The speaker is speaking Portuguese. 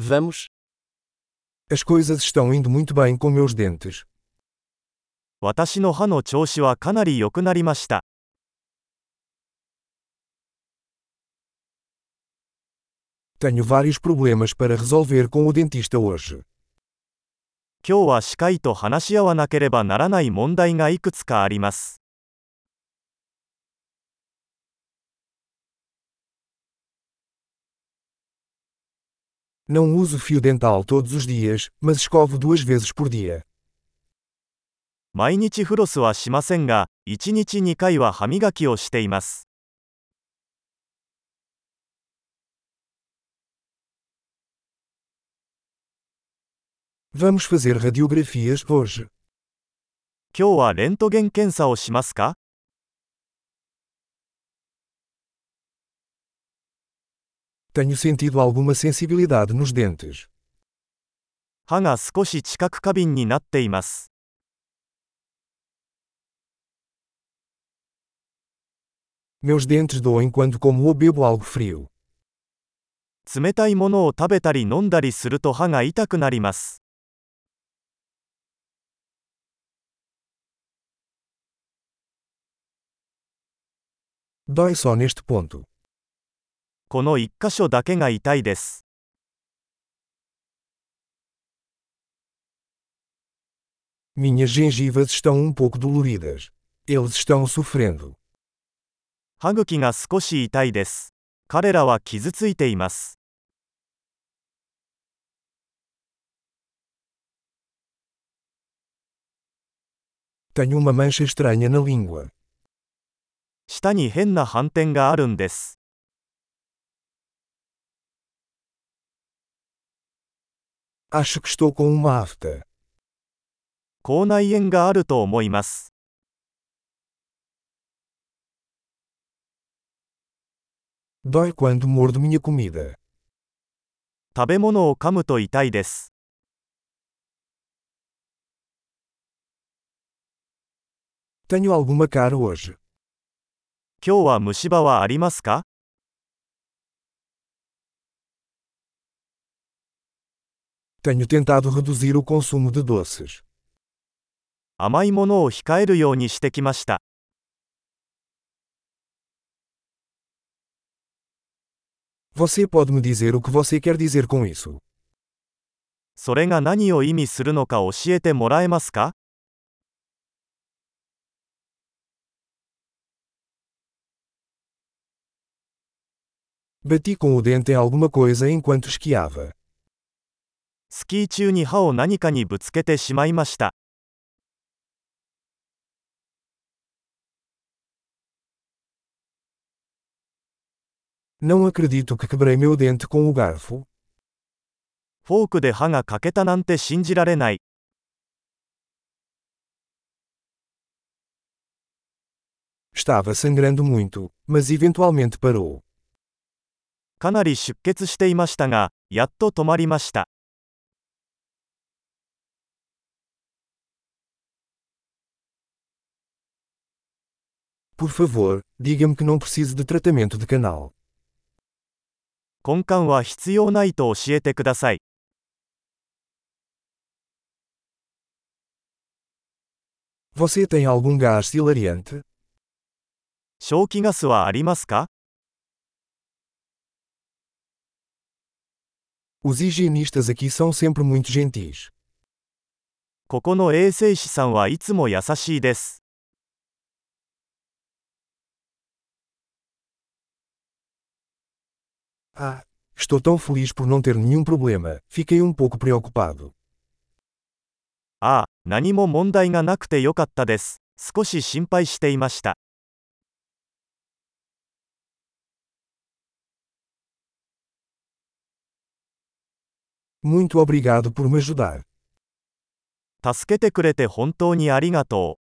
Vamos. As coisas estão indo muito bem com meus dentes. 私の歯の調子はかなり良くなりました。 Tenho vários problemas para resolver com o dentista hoje. 今日は歯科医と話し合わなければならない問題がいくつかあります。 Não uso fio dental todos os dias, mas escovo duas vezes por dia. 毎日フロスはしませんが、1日2回は歯磨きをしています。 Vamos fazer radiografias hoje. 今日はレントゲン検査をしますか Tenho sentido alguma sensibilidade nos dentes. 歯が少し知覚過敏になっています。 Meus dentes doem quando como ou bebo algo frio. 冷たいものを食べたり飲んだりすると歯が痛くなります。 Dói só neste ponto. この1箇所だけが痛いです。Minhas gengivas estão um pouco doloridas. Eles estão sofrendo. 歯茎が少し痛いです。彼らは傷ついています。Tenho uma mancha estranha na língua. 舌に変な斑点があるんです。Acho que estou com uma afta. 口内炎があると思います。Dói quando mordo minha comida. 食べ物を噛むと痛いです。Tenho alguma cara hoje. 今日は虫歯はありますか Tenho tentado reduzir o consumo de doces. 甘いものを控えるようにしてきました。 Você pode me dizer o que você quer dizer com isso? それが何を意味するのか教えてもらえますか Bati com o dente em alguma coisa enquanto esquiava. スキー中に歯を何かにぶつけてしまいました。フォークで歯が欠けたなんて信じられない。Estava sangrando muito, mas eventualmente parou. かなり出血していましたが、やっと止まりました。Por favor, diga-me que não preciso de tratamento de canal. 根幹は必要ないと教えてください。 Você tem algum gás hilariante? 消気ガスはありますか Os higienistas aqui são sempre muito gentis. ここの衛生士さんはいつも優しいです。 Ah, estou tão feliz por não ter nenhum problema, fiquei um pouco preocupado. ああ、何も問題がなくてよかったです。少し心配していました。 Muito obrigado por me ajudar. 助けてくれて本当にありがとう。